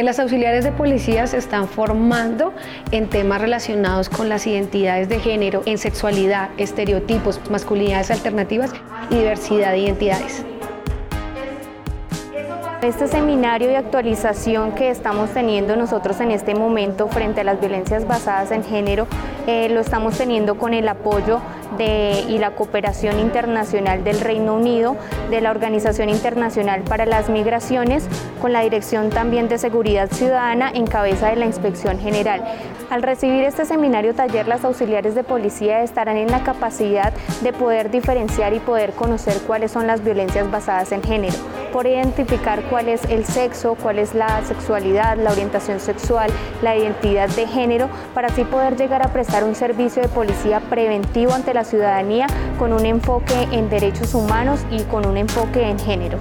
Las auxiliares de policía se están formando en temas relacionados con las identidades de género, en sexualidad, estereotipos, masculinidades alternativas y diversidad de identidades. Este seminario de actualización que estamos teniendo nosotros en este momento frente a las violencias basadas en género, eh, lo estamos teniendo con el apoyo de, y la cooperación internacional del Reino Unido, de la Organización Internacional para las Migraciones, con la Dirección también de Seguridad Ciudadana en cabeza de la Inspección General. Al recibir este seminario taller, las auxiliares de policía estarán en la capacidad de poder diferenciar y poder conocer cuáles son las violencias basadas en género, por identificar cuál es el sexo, cuál es la sexualidad, la orientación sexual, la identidad de género, para así poder llegar a prestar un servicio de policía preventivo ante la ciudadanía con un enfoque en derechos humanos y con un enfoque en género.